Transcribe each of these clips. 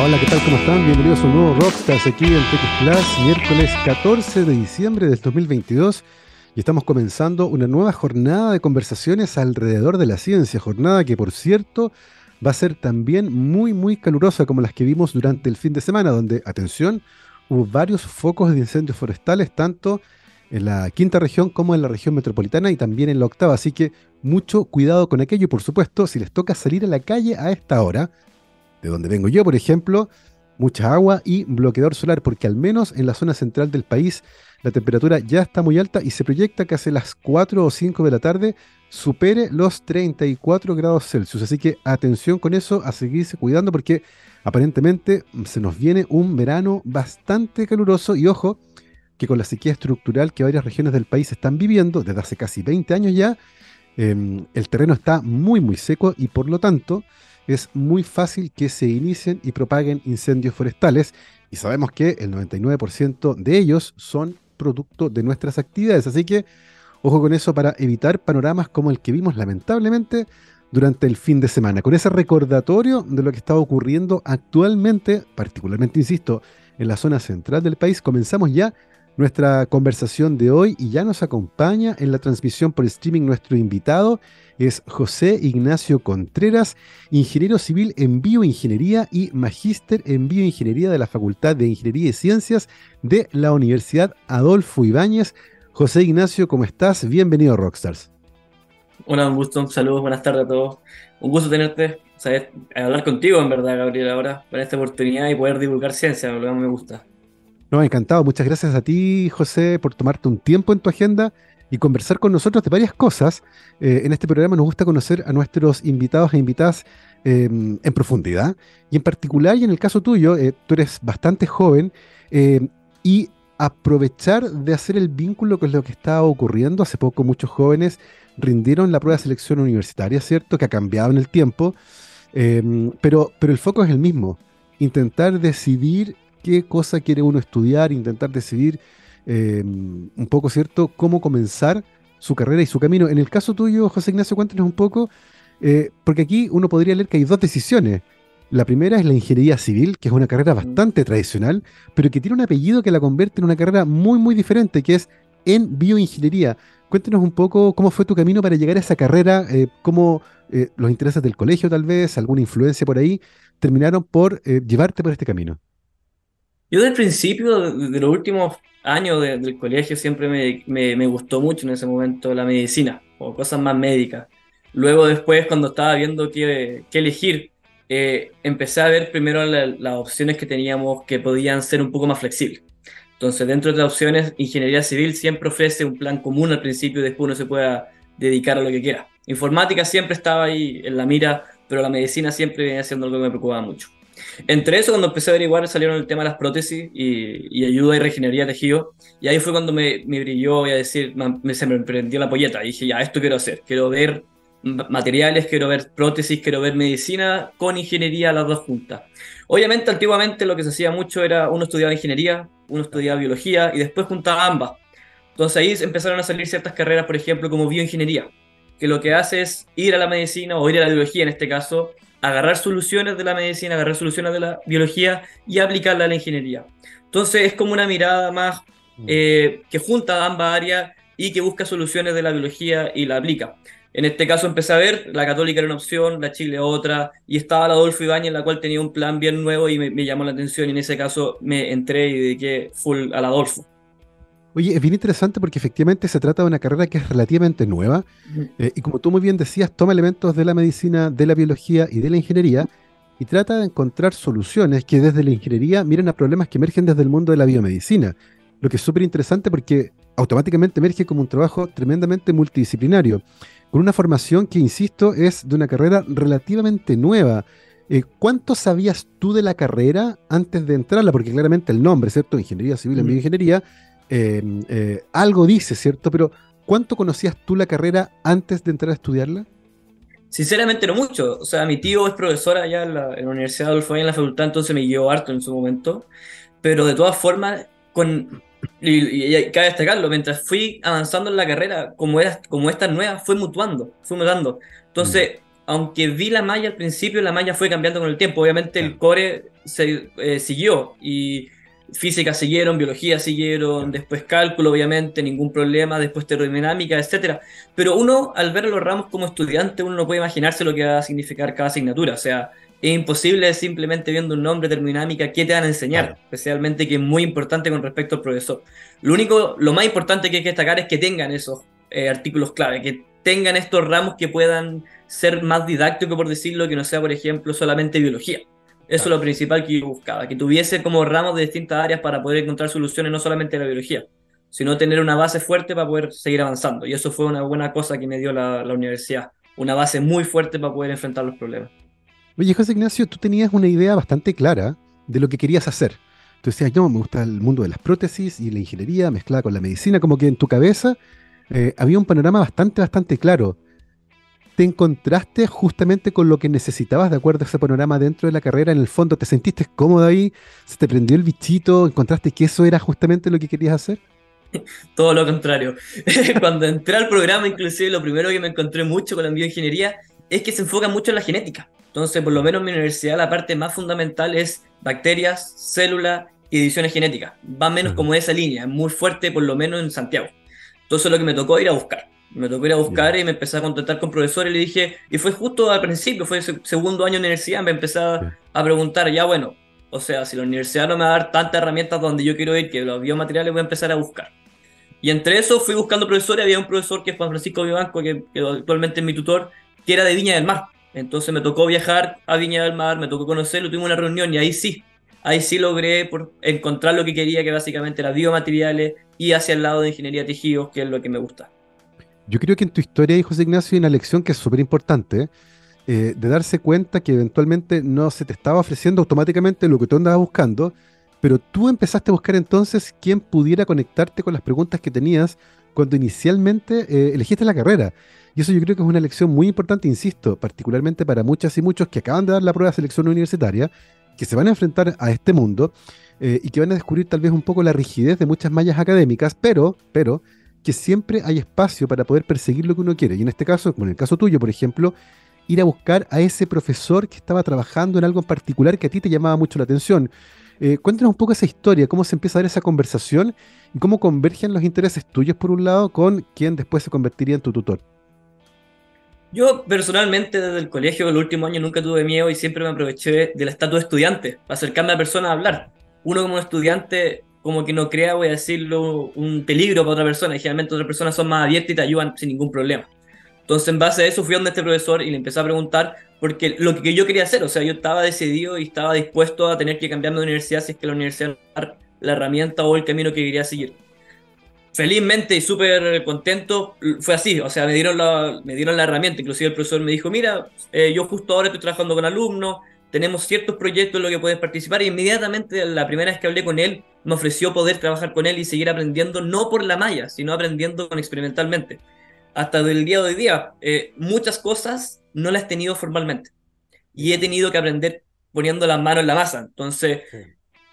Hola, ¿qué tal? ¿Cómo están? Bienvenidos a un nuevo Rockstars aquí en TX Plus, miércoles 14 de diciembre del 2022. Y estamos comenzando una nueva jornada de conversaciones alrededor de la ciencia, jornada que por cierto va a ser también muy, muy calurosa como las que vimos durante el fin de semana, donde, atención, hubo varios focos de incendios forestales, tanto en la quinta región como en la región metropolitana y también en la octava. Así que mucho cuidado con aquello y por supuesto, si les toca salir a la calle a esta hora, de donde vengo yo, por ejemplo, mucha agua y bloqueador solar, porque al menos en la zona central del país la temperatura ya está muy alta y se proyecta que hace las 4 o 5 de la tarde supere los 34 grados Celsius. Así que atención con eso, a seguirse cuidando porque aparentemente se nos viene un verano bastante caluroso y ojo que con la sequía estructural que varias regiones del país están viviendo desde hace casi 20 años ya, em, el terreno está muy muy seco y por lo tanto es muy fácil que se inicien y propaguen incendios forestales y sabemos que el 99% de ellos son producto de nuestras actividades. Así que ojo con eso para evitar panoramas como el que vimos lamentablemente durante el fin de semana. Con ese recordatorio de lo que está ocurriendo actualmente, particularmente, insisto, en la zona central del país, comenzamos ya nuestra conversación de hoy y ya nos acompaña en la transmisión por streaming nuestro invitado es José Ignacio Contreras, ingeniero civil en bioingeniería y magíster en bioingeniería de la Facultad de Ingeniería y Ciencias de la Universidad Adolfo Ibáñez. José Ignacio, ¿cómo estás? Bienvenido a Rockstars. Hola, un gusto, saludos, buenas tardes a todos. Un gusto tenerte, sabes, hablar contigo en verdad, Gabriel, ahora, para esta oportunidad y poder divulgar ciencia, lo que más me gusta. No, encantado. Muchas gracias a ti, José, por tomarte un tiempo en tu agenda y conversar con nosotros de varias cosas. Eh, en este programa nos gusta conocer a nuestros invitados e invitadas em, en profundidad. Y en particular, y en el caso tuyo, eh, tú eres bastante joven em, y aprovechar de hacer el vínculo con lo que está ocurriendo. Hace poco muchos jóvenes rindieron la prueba de selección universitaria, ¿cierto? Que ha cambiado en el tiempo. Em, pero, pero el foco es el mismo. Intentar decidir qué cosa quiere uno estudiar, intentar decidir Em, un poco, ¿cierto?, cómo comenzar su carrera y su camino. En el caso tuyo, José Ignacio, cuéntanos un poco, eh, porque aquí uno podría leer que hay dos decisiones. La primera es la ingeniería civil, que es una carrera bastante tradicional, pero que tiene un apellido que la convierte en una carrera muy, muy diferente, que es en bioingeniería. Cuéntanos un poco cómo fue tu camino para llegar a esa carrera, eh, cómo eh, los intereses del colegio tal vez, alguna influencia por ahí, terminaron por llevarte por este camino. Yo del principio, de, los últimos años del colegio, siempre me, me, gustó mucho en ese momento la medicina o cosas más médicas. Luego después, cuando estaba viendo qué, qué elegir, eh, empecé a ver primero las opciones que teníamos que podían ser un poco más flexibles. Entonces, dentro de las opciones, ingeniería civil siempre ofrece un plan común al principio y después uno se pueda dedicar a lo que quiera. Informática siempre estaba ahí en la mira, pero la medicina siempre venía siendo algo que me preocupaba mucho. Entre eso, cuando empecé a averiguar, salieron el tema de las prótesis y, ayuda y regenería de tejido. Y ahí fue cuando me, me brilló, voy a decir, me, se me prendió la polleta. Y dije, ya, esto quiero hacer. Quiero ver materiales, quiero ver prótesis, quiero ver medicina con ingeniería, las dos juntas. Obviamente, antiguamente lo que se hacía mucho era uno estudiaba ingeniería, uno estudiaba biología y después juntaba ambas. Entonces ahí empezaron a salir ciertas carreras, por ejemplo, como bioingeniería, que lo que hace es ir a la medicina o ir a la biología en este caso agarrar soluciones de la medicina, agarrar soluciones de la biología y aplicarla a la ingeniería. Entonces es como una mirada más mm. eh, que junta ambas áreas y que busca soluciones de la biología y la aplica. En este caso empecé a ver, la católica era una opción, la Chile otra, y estaba la Adolfo Ibañez, la cual tenía un plan bien nuevo y me, me llamó la atención y en ese caso me entré y dediqué full al Adolfo. Oye, es bien interesante porque efectivamente se trata de una carrera que es relativamente nueva eh, y como tú muy bien decías, toma elementos de la medicina, de la biología y de la ingeniería y trata de encontrar soluciones que desde la ingeniería miren a problemas que emergen desde el mundo de la biomedicina. Lo que es súper interesante porque automáticamente emerge como un trabajo tremendamente multidisciplinario, con una formación que, insisto, es de una carrera relativamente nueva. Eh, ¿Cuánto sabías tú de la carrera antes de entrarla? Porque claramente el nombre, ¿cierto? Ingeniería civil en bioingeniería Em, eh, algo dice, ¿cierto? Pero ¿cuánto conocías tú la carrera antes de entrar a estudiarla? Sinceramente no mucho. O sea, mi tío es profesor allá en la, Universidad de Adolfo en la facultad, entonces me guió harto en su momento. Pero de todas formas, con, y, cabe destacarlo, mientras fui avanzando en la carrera, como, era, como esta nueva, fue mutuando, fue mutando. Entonces, aunque vi la malla al principio, la malla fue cambiando con el tiempo. Obviamente el core se eh, siguió y física siguieron, biología siguieron, después cálculo, obviamente, ningún problema, después termodinámica, etcétera. Pero uno, al ver los ramos como estudiante, uno no puede imaginarse lo que va a significar cada asignatura. O sea, es imposible simplemente viendo un nombre termodinámica qué te van a enseñar, especialmente que es muy importante con respecto al profesor. Lo único, lo más importante que hay que destacar es que tengan esos eh, artículos clave, que tengan estos ramos que puedan ser más didácticos, por decirlo, que no sea, por ejemplo, solamente biología. Eso es lo principal que yo buscaba, que tuviese como ramos de distintas áreas para poder encontrar soluciones, no solamente en la biología, sino tener una base fuerte para poder seguir avanzando. Y eso fue una buena cosa que me dio la, universidad, una base muy fuerte para poder enfrentar los problemas. Oye, José Ignacio, tú tenías una idea bastante clara de lo que querías hacer. Tú decías, no, me gusta el mundo de las prótesis y la ingeniería mezclada con la medicina, como que en tu cabeza eh, había un panorama bastante, bastante claro te encontraste justamente con lo que necesitabas de acuerdo a ese panorama dentro de la carrera? En el fondo, ¿te sentiste cómodo ahí? ¿Se te prendió el bichito? ¿Encontraste que eso era justamente lo que querías hacer? Todo lo contrario. Cuando entré al programa, inclusive, lo primero que me encontré mucho con la bioingeniería es que se enfoca mucho en la genética. Entonces, por lo menos en mi universidad, la parte más fundamental es bacterias, células y ediciones genéticas. Va menos como esa línea, muy fuerte, por lo menos en Santiago. Entonces, lo que me tocó ir a buscar. Me tocó ir a buscar y me empecé a contactar con profesores y le dije, y fue justo al principio, fue el segundo año de universidad, me empecé a preguntar, ya bueno, o sea, si la universidad no me va a dar tantas herramientas donde yo quiero ir, que los biomateriales voy a empezar a buscar. Y entre eso fui buscando profesores, había un profesor que es Juan Francisco Vivanco, que, que actualmente es mi tutor, que era de Viña del Mar. Entonces me tocó viajar a Viña del Mar, me tocó conocerlo, tuvimos una reunión y ahí sí, ahí sí logré por encontrar lo que quería, que básicamente era biomateriales y hacia el lado de ingeniería de tejidos, que es lo que me gusta. Yo creo que en tu historia, José Ignacio, hay una lección que es súper importante, eh, de darse cuenta que eventualmente no se te estaba ofreciendo automáticamente lo que tú andabas buscando, pero tú empezaste a buscar entonces quién pudiera conectarte con las preguntas que tenías cuando inicialmente eh, elegiste la carrera. Y eso yo creo que es una lección muy importante, insisto, particularmente para muchas y muchos que acaban de dar la prueba de selección universitaria, que se van a enfrentar a este mundo eh, y que van a descubrir tal vez un poco la rigidez de muchas mallas académicas, pero, pero que siempre hay espacio para poder perseguir lo que uno quiere. Y en este caso, como en el caso tuyo, por ejemplo, ir a buscar a ese profesor que estaba trabajando en algo en particular que a ti te llamaba mucho la atención. Eh, cuéntanos un poco esa historia, cómo se empieza a dar esa conversación y cómo convergen los intereses tuyos por un lado con quien después se convertiría en tu tutor. Yo personalmente desde el colegio, el último año, nunca tuve miedo y siempre me aproveché del estatus de estudiante acercarme a personas a hablar. Uno como estudiante como que no crea, voy a decirlo, un peligro para otra persona. Y generalmente otras personas son más abiertas y te ayudan sin ningún problema. Entonces, en base a eso, fui a donde este profesor y le empecé a preguntar, porque lo que yo quería hacer, o sea, yo estaba decidido y estaba dispuesto a tener que cambiarme de universidad si es que la universidad la herramienta o el camino que quería seguir. Felizmente y súper contento, fue así, o sea, me dieron, la, me dieron la herramienta, inclusive el profesor me dijo, mira, eh, yo justo ahora estoy trabajando con alumnos, tenemos ciertos proyectos en los que puedes participar y inmediatamente la primera vez que hablé con él me ofreció poder trabajar con él y seguir aprendiendo no por la malla, sino aprendiendo experimentalmente. Hasta el día de hoy día, eh, muchas cosas no las he tenido formalmente y he tenido que aprender poniendo las manos en la masa. Entonces,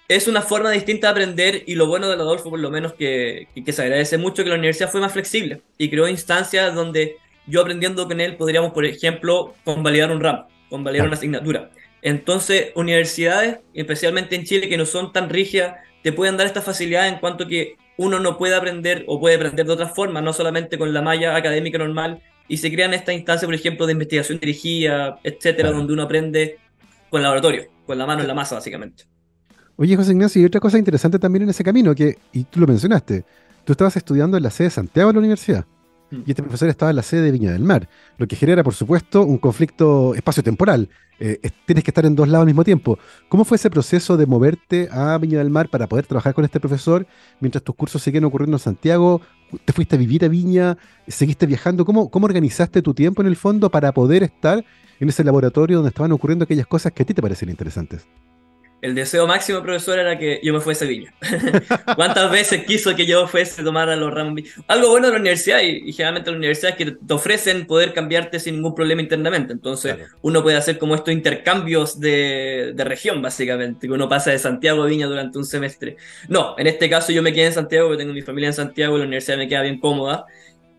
es una forma distinta de aprender y lo bueno de Adolfo, por lo menos, que, que, se agradece mucho que la universidad fue más flexible y creó instancias donde yo aprendiendo con él podríamos, por ejemplo, convalidar un RAM, convalidar una asignatura. Entonces, universidades, especialmente en Chile, que no son tan rígidas, te pueden dar esta facilidad en cuanto que uno no puede aprender o puede aprender de otra forma, no solamente con la malla académica normal, y se crean estas instancias, por ejemplo, de investigación dirigida, etcétera, donde uno aprende con el laboratorio, con la mano en la masa, básicamente. Oye, José Ignacio, y otra cosa interesante también en ese camino, que, y tú lo mencionaste, tú estabas estudiando en la sede de Santiago de la universidad. Y este profesor estaba en la sede de Viña del Mar, lo que genera, por supuesto, un conflicto espacio-temporal. Eh, tienes que estar en dos lados al mismo tiempo. ¿Cómo fue ese proceso de moverte a Viña del Mar para poder trabajar con este profesor mientras tus cursos seguían ocurriendo en Santiago? ¿Te fuiste a vivir a Viña? ¿Seguiste viajando? ¿Cómo, cómo organizaste tu tiempo en el fondo para poder estar en ese laboratorio donde estaban ocurriendo aquellas cosas que a ti te parecían interesantes? El deseo máximo, profesor, era que yo me fuese a Viña. ¿Cuántas veces quiso que yo fuese a tomar a los ramos? Algo bueno de la universidad, y, generalmente la universidad es que te ofrecen poder cambiarte sin ningún problema internamente. Entonces, uno puede hacer como estos intercambios de, de, región, básicamente, que uno pasa de Santiago a Viña durante un semestre. No, en este caso yo me quedé en Santiago, porque tengo mi familia en Santiago y la universidad me queda bien cómoda.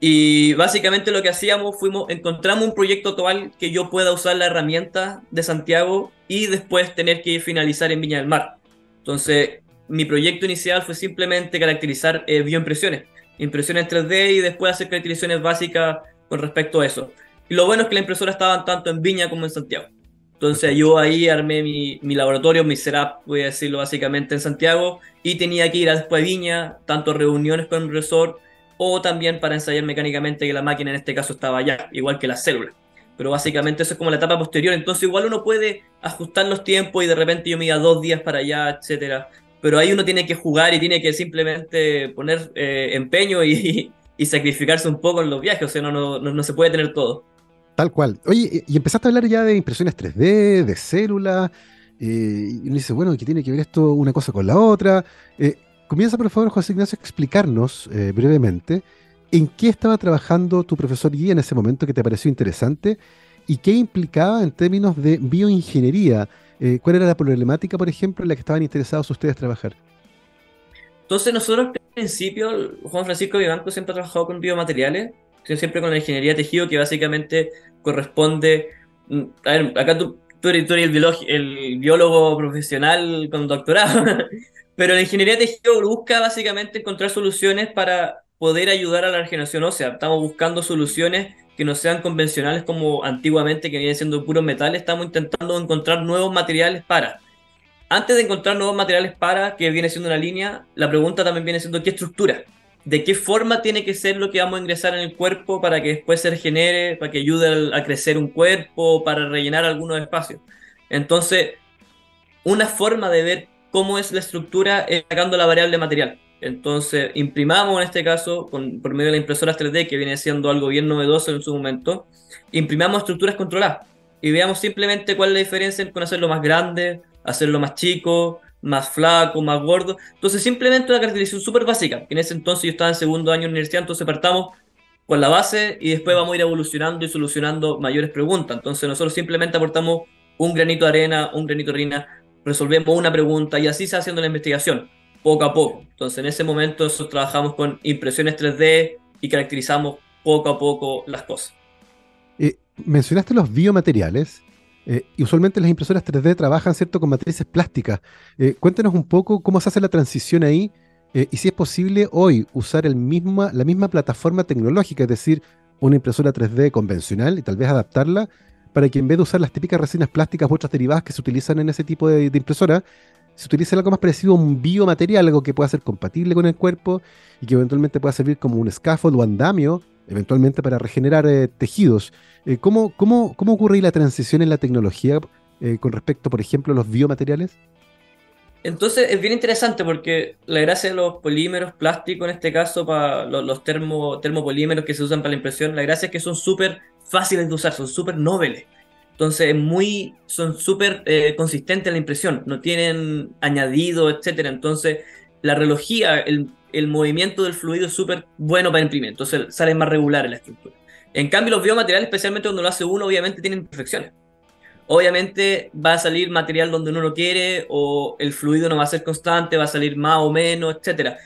Y básicamente lo que hacíamos fuimos, encontramos un proyecto actual que yo pueda usar la herramienta de Santiago y después tener que finalizar en Viña del Mar. Entonces, mi proyecto inicial fue simplemente caracterizar eh, bioimpresiones, impresiones 3D y después hacer caracterizaciones básicas con respecto a eso. Y lo bueno es que la impresora estaban tanto en Viña como en Santiago. Entonces yo ahí armé mi, mi, laboratorio, mi setup, voy a decirlo básicamente, en Santiago y tenía que ir a después a Viña, tanto reuniones con el profesor o también para ensayar mecánicamente que la máquina en este caso estaba allá, igual que las células. Pero básicamente eso es como la etapa posterior, entonces igual uno puede ajustar los tiempos y de repente yo me iba dos días para allá, etcétera. Pero ahí uno tiene que jugar y tiene que simplemente poner eh, empeño y, sacrificarse un poco en los viajes, o sea, no, no, no se puede tener todo. Tal cual. Oye, y empezaste a hablar ya de impresiones 3D, de células, eh, y uno dice, bueno, ¿qué tiene que ver esto una cosa con la otra? Eh, comienza, por favor, José Ignacio, a explicarnos eh, brevemente en qué estaba trabajando tu profesor guía en ese momento que te pareció interesante y qué implicaba en términos de bioingeniería. ¿Cuál era la problemática, por ejemplo, en la que estaban interesados ustedes trabajar? Entonces, nosotros, al principio, Juan Francisco Vivanco siempre ha trabajado con biomateriales siempre con la ingeniería de tejido, que básicamente corresponde. Mm, a ver, acá tú, tú eres, el, biólogo, el, biólogo profesional con doctorado, pero la ingeniería de tejido busca básicamente encontrar soluciones para poder ayudar a la regeneración ósea. Estamos buscando soluciones que no sean convencionales como antiguamente, que vienen siendo puros metales. Estamos intentando encontrar nuevos materiales para. Antes de encontrar nuevos materiales para, que viene siendo una línea, la pregunta también viene siendo qué estructura de qué forma tiene que ser lo que vamos a ingresar en el cuerpo para que después se regenere, para que ayude a crecer un cuerpo, para rellenar algunos espacios. Entonces, una forma de ver cómo es la estructura es sacando la variable material. Entonces, imprimamos en este caso, por medio de la impresora 3D, que viene siendo algo bien novedoso en su momento, imprimamos estructuras controladas y veamos simplemente cuál es la diferencia con hacerlo más grande, hacerlo más chico, más flaco, más gordo. Entonces, simplemente una caracterización súper básica. En ese entonces yo estaba en segundo año de universidad, entonces partamos con la base y después vamos a ir evolucionando y solucionando mayores preguntas. Entonces, nosotros simplemente aportamos un granito de arena, un granito de harina, resolvemos una pregunta y así se va haciendo la investigación, poco a poco. Entonces, en ese momento nosotros trabajamos con impresiones 3D y caracterizamos poco a poco las cosas. Eh, mencionaste los biomateriales eh, y usualmente las impresoras 3D trabajan ¿cierto? con matrices plásticas. Eh, cuéntanos un poco cómo se hace la transición ahí eh, y si es posible hoy usar el misma, la misma plataforma tecnológica, es decir, una impresora 3D convencional y tal vez adaptarla para que en vez de usar las típicas resinas plásticas u otras derivadas que se utilizan en ese tipo de, de impresora, se utilice algo más parecido a un biomaterial, algo que pueda ser compatible con el cuerpo y que eventualmente pueda servir como un scaffold o andamio eventualmente para regenerar eh, tejidos. Eh, ¿cómo, cómo, cómo, ocurre la transición en la tecnología eh, con respecto, por ejemplo, a los biomateriales? Entonces es bien interesante porque la gracia de los polímeros plásticos, en este caso, para los, termo, termopolímeros que se usan para la impresión, la gracia es que son súper fáciles de usar, son súper nobles. Entonces muy, son súper consistentes en la impresión, no tienen añadido, etc. Entonces la relojía, el, movimiento del fluido es súper bueno para imprimir, entonces sale más regular en la estructura. En cambio, los biomateriales, especialmente cuando lo hace uno, obviamente tienen imperfecciones. Obviamente va a salir material donde uno lo quiere, o el fluido no va a ser constante, va a salir más o menos, etc.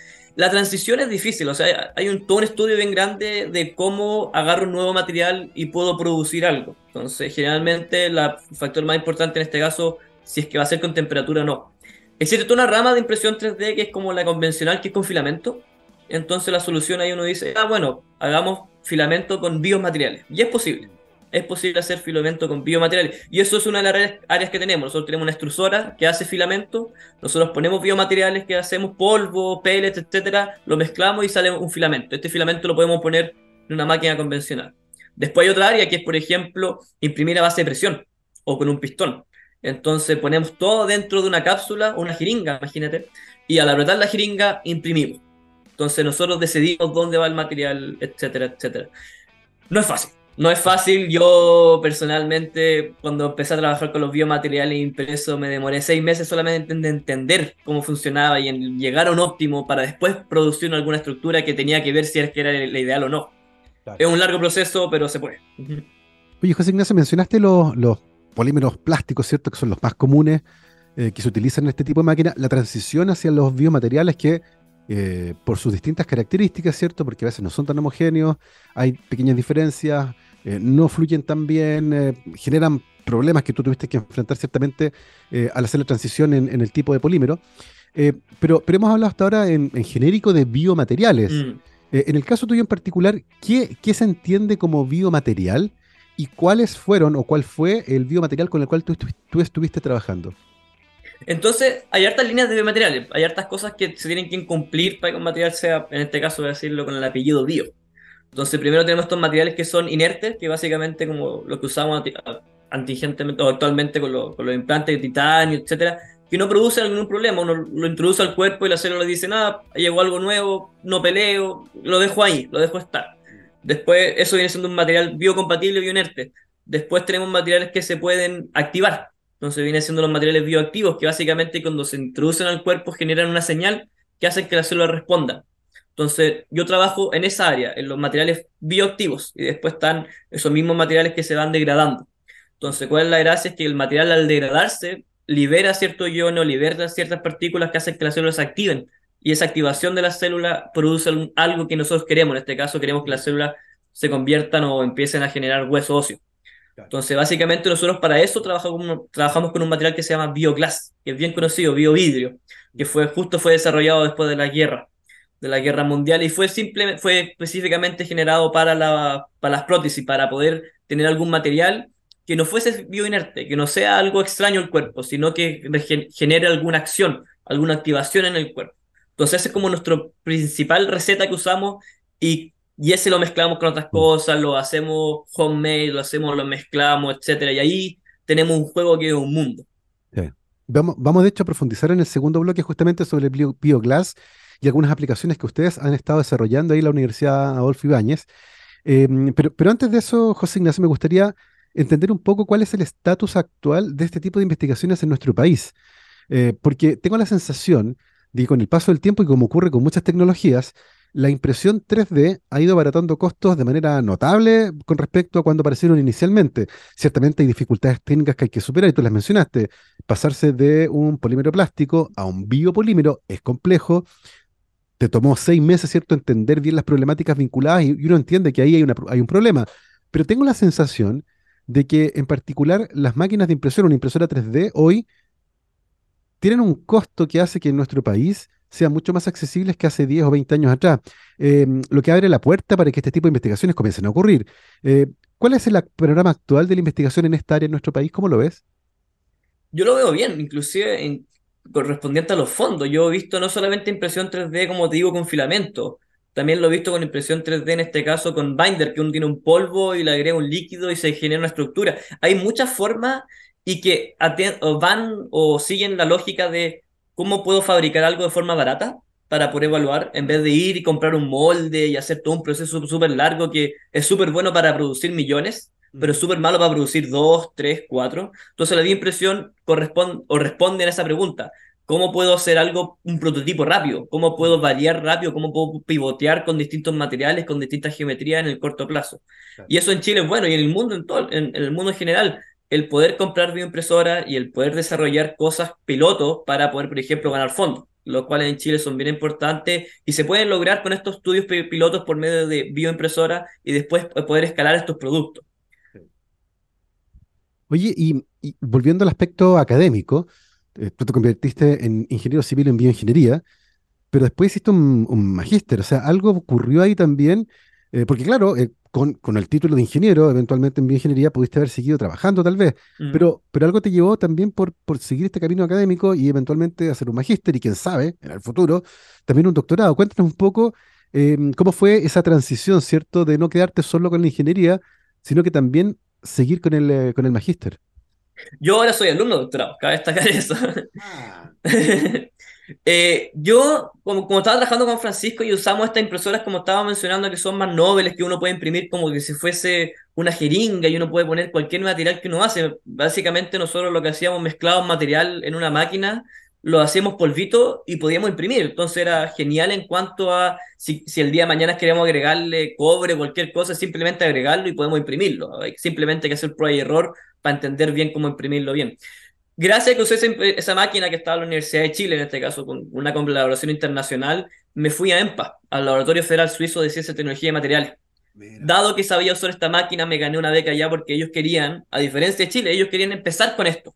La transición es difícil, o sea, hay un, todo un estudio bien grande de cómo agarro un nuevo material y puedo producir algo. Entonces, generalmente, el factor más importante en este caso, si es que va a ser con temperatura o no. Existe una rama de impresión 3D que es como la convencional, que es con filamento. Entonces la solución ahí uno dice, ah, bueno, hagamos filamento con biomateriales. Y es posible. Es posible hacer filamento con biomateriales. Y eso es una de las áreas que tenemos. Nosotros tenemos una extrusora que hace filamento. Nosotros ponemos biomateriales que hacemos polvo, pellets, etcétera. Lo mezclamos y sale un filamento. Este filamento lo podemos poner en una máquina convencional. Después hay otra área que es, por ejemplo, imprimir a base de presión o con un pistón. Entonces ponemos todo dentro de una cápsula, una jeringa, imagínate, y al apretar la jeringa imprimimos. Entonces nosotros decidimos dónde va el material, etcétera, etcétera. No es fácil. No es fácil. Yo personalmente, cuando empecé a trabajar con los biomateriales impresos, me demoré seis meses solamente en entender cómo funcionaba y en llegar a un óptimo para después producir alguna estructura que tenía que ver si era, que era la ideal o no. Es un largo proceso, pero se puede. Oye, José Ignacio, mencionaste los, los polímeros plásticos, ¿cierto? Que son los más comunes eh, que se utilizan en este tipo de máquinas, la transición hacia los biomateriales que eh, por sus distintas características, ¿cierto? Porque a veces no son tan homogéneos, hay pequeñas diferencias, eh, no fluyen tan bien, eh, generan problemas que tú tuviste que enfrentar ciertamente al hacer la transición en, el tipo de polímero. pero, pero hemos hablado hasta ahora en, genérico de biomateriales. Mm. en el caso tuyo en particular, ¿qué, ¿qué, se entiende como biomaterial y cuáles fueron o cuál fue el biomaterial con el cual tú, tú estuviste trabajando? Entonces, hay hartas líneas de biomateriales, hay hartas cosas que se tienen que cumplir para que un material sea, en este caso, voy a decirlo con el apellido bio. Entonces, primero tenemos estos materiales que son inertes, que básicamente como lo que usamos antigentemente o actualmente con, los implantes de titanio, etcétera, que no producen ningún problema. Uno lo introduce al cuerpo y la célula dice, nada, llegó algo nuevo, no peleo, lo dejo ahí, lo dejo estar. Después, eso viene siendo un material biocompatible, bioinerte. Después tenemos materiales que se pueden activar. Entonces viene siendo los materiales bioactivos que básicamente cuando se introducen al cuerpo generan una señal que hace que la célula responda. Entonces yo trabajo en esa área, en los materiales bioactivos, y después están esos mismos materiales que se van degradando. Entonces, ¿cuál es la gracia? Es que el material al degradarse libera cierto iono, libera ciertas partículas que hacen que las células se activen. Y esa activación de la célula produce algo que nosotros queremos. En este caso, queremos que las células se conviertan o empiecen a generar hueso óseo. Entonces, básicamente nosotros para eso trabajamos, trabajamos con un material que se llama Bioglass, que es bien conocido, biovidrio, que fue, justo fue desarrollado después de la guerra, de la guerra mundial, y fue, simple, fue específicamente generado para, la, para las prótesis, para poder tener algún material que no fuese bioinerte, que no sea algo extraño al cuerpo, sino que genere alguna acción, alguna activación en el cuerpo. Entonces, esa es como nuestra principal receta que usamos y y ese lo mezclamos con otras cosas, lo hacemos homemade, lo hacemos, lo mezclamos, etcétera, y ahí tenemos un juego que es un mundo. Vamos, vamos de hecho a profundizar en el segundo bloque justamente sobre el BioGlass y algunas aplicaciones que ustedes han estado desarrollando ahí en la Universidad Adolfo Ibáñez. Em, pero, pero antes de eso, José Ignacio, me gustaría entender un poco cuál es el estatus actual de este tipo de investigaciones en nuestro país. Eh, porque tengo la sensación de que con el paso del tiempo y como ocurre con muchas tecnologías, la impresión 3D ha ido abaratando costos de manera notable con respecto a cuando aparecieron inicialmente. Ciertamente hay dificultades técnicas que hay que superar y tú las mencionaste. Pasarse de un polímero plástico a un biopolímero es complejo. Te tomó seis meses, ¿cierto?, entender bien las problemáticas vinculadas y uno entiende que ahí hay, un problema. Pero tengo la sensación de que en particular las máquinas de impresión, una impresora 3D hoy, tienen un costo que hace que en nuestro país sean mucho más accesibles que hace 10 o 20 años atrás, em, lo que abre la puerta para que este tipo de investigaciones comiencen a ocurrir. Eh, ¿Cuál es el panorama actual de la investigación en esta área en nuestro país? ¿Cómo lo ves? Yo lo veo bien, inclusive en, correspondiente a los fondos. Yo he visto no solamente impresión 3D, como te digo, con filamento, también lo he visto con impresión 3D, en este caso con binder, que uno tiene un polvo y le agrega un líquido y se genera una estructura. Hay muchas formas y que van o siguen la lógica de ¿Cómo puedo fabricar algo de forma barata para poder evaluar en vez de ir y comprar un molde y hacer todo un proceso súper largo que es súper bueno para producir millones, pero es súper malo para producir dos, tres, cuatro? Entonces la impresión corresponde o responde a esa pregunta. ¿Cómo puedo hacer algo, un prototipo rápido? ¿Cómo puedo variar rápido? ¿Cómo puedo pivotear con distintos materiales, con distintas geometrías en el corto plazo? Y eso en Chile es bueno y en el mundo, en, todo, en el mundo en general el poder comprar bioimpresora y el poder desarrollar cosas pilotos para poder, por ejemplo, ganar fondos, los cuales en Chile son bien importantes y se pueden lograr con estos estudios pilotos por medio de bioimpresora y después poder escalar estos productos. Oye, y, volviendo al aspecto académico, eh, tú te convertiste en ingeniero civil en bioingeniería, pero después hiciste un, un magíster, o sea, algo ocurrió ahí también, eh, porque claro, eh, con, con, el título de ingeniero, eventualmente en bioingeniería, pudiste haber seguido trabajando tal vez, mm. pero, pero algo te llevó también por, por seguir este camino académico y eventualmente hacer un magíster y quién sabe, en el futuro, también un doctorado. Cuéntanos un poco em, cómo fue esa transición, ¿cierto? De no quedarte solo con la ingeniería, sino que también seguir con el, eh, con el magíster. Yo ahora soy alumno doctorado, cabe destacar eso. Ah. Eh, yo, como, como, estaba trabajando con Francisco y usamos estas impresoras, como estaba mencionando, que son más nobles, que uno puede imprimir como que si fuese una jeringa y uno puede poner cualquier material que uno hace. Básicamente nosotros lo que hacíamos, mezclábamos material en una máquina, lo hacíamos polvito y podíamos imprimir. Entonces era genial en cuanto a si, si el día de mañana queremos agregarle cobre, cualquier cosa, simplemente agregarlo y podemos imprimirlo. Hay simplemente que hacer prueba y error para entender bien cómo imprimirlo bien. gracias a que usé esa, máquina que estaba en la Universidad de Chile, en este caso, con una colaboración internacional, me fui a EMPA, al Laboratorio Federal Suizo de Ciencia, Tecnología y Materiales. Dado que sabía usar esta máquina, me gané una beca ya porque ellos querían, a diferencia de Chile, ellos querían empezar con esto.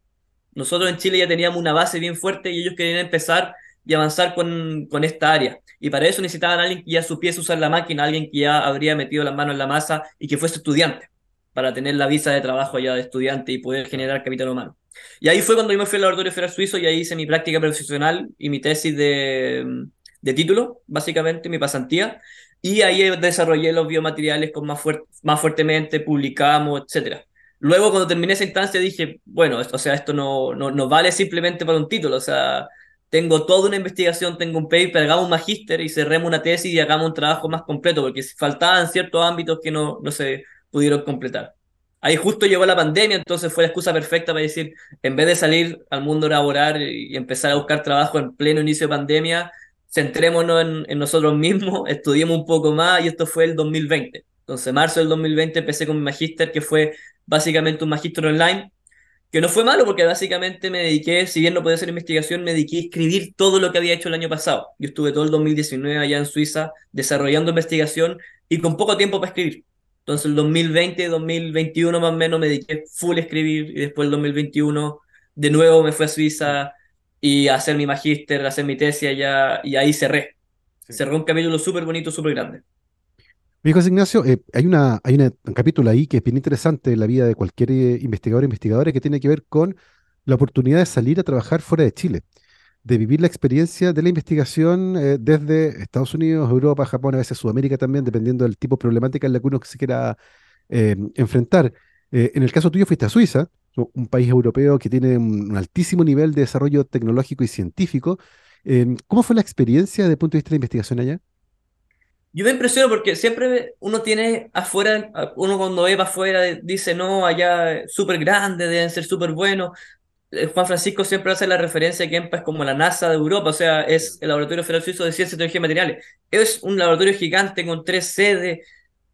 Nosotros en Chile ya teníamos una base bien fuerte y ellos querían empezar y avanzar con, con esta área. Y para eso necesitaban a alguien que ya supiese usar la máquina, alguien que ya habría metido las manos en la masa y que fuese estudiante, para tener la visa de trabajo allá de estudiante y poder generar capital humano. Y ahí fue cuando yo me fui al Laboratorio Federal Suizo y ahí hice mi práctica profesional y mi tesis de, de título, básicamente, mi pasantía. Y ahí desarrollé los biomateriales con más, más fuertemente, publicamos, etcétera. Luego, cuando terminé esa instancia, dije, bueno, o sea, esto no, no, no vale simplemente para un título, o sea, tengo toda una investigación, tengo un paper, hagamos un magíster y cerremos una tesis y hagamos un trabajo más completo, porque faltaban ciertos ámbitos que no, no se pudieron completar. Ahí justo llegó la pandemia, entonces fue la excusa perfecta para decir, en vez de salir al mundo laboral y empezar a buscar trabajo en pleno inicio de pandemia, centrémonos en, en nosotros mismos, estudiemos un poco más y esto fue el 2020. Entonces, marzo del 2020 empecé con mi magíster, que fue básicamente un magíster online, que no fue malo porque básicamente me dediqué, si bien no podía hacer investigación, me dediqué a escribir todo lo que había hecho el año pasado. Yo estuve todo el 2019 allá en Suiza desarrollando investigación y con poco tiempo para escribir. Entonces el 2020, 2021 más o menos me dediqué full a escribir y después el 2021 de nuevo me fui a Suiza y a hacer mi magíster, a hacer mi tesis allá y ahí cerré. Cerré un capítulo súper bonito, súper grande. Hijo Ignacio, eh, hay, una, hay un capítulo ahí que es bien interesante en la vida de cualquier eh, investigador o investigadora que tiene que ver con la oportunidad de salir a trabajar fuera de Chile, de vivir la experiencia de la investigación eh, desde Estados Unidos, Europa, Japón, a veces Sudamérica también, dependiendo del tipo de problemática en la que uno se quiera enfrentar. en el caso tuyo fuiste a Suiza, un país europeo que tiene un altísimo nivel de desarrollo tecnológico y científico. ¿Cómo fue la experiencia desde el punto de vista de la investigación allá? Yo me impresiono porque siempre uno tiene afuera, uno cuando ve para afuera dice, no, allá súper grande, deben ser súper buenos. Eh, Juan Francisco siempre hace la referencia que EMPA es como la NASA de Europa, o sea, es el Laboratorio Federal Suizo de Ciencia, Tecnología y Materiales. Es un laboratorio gigante con tres sedes.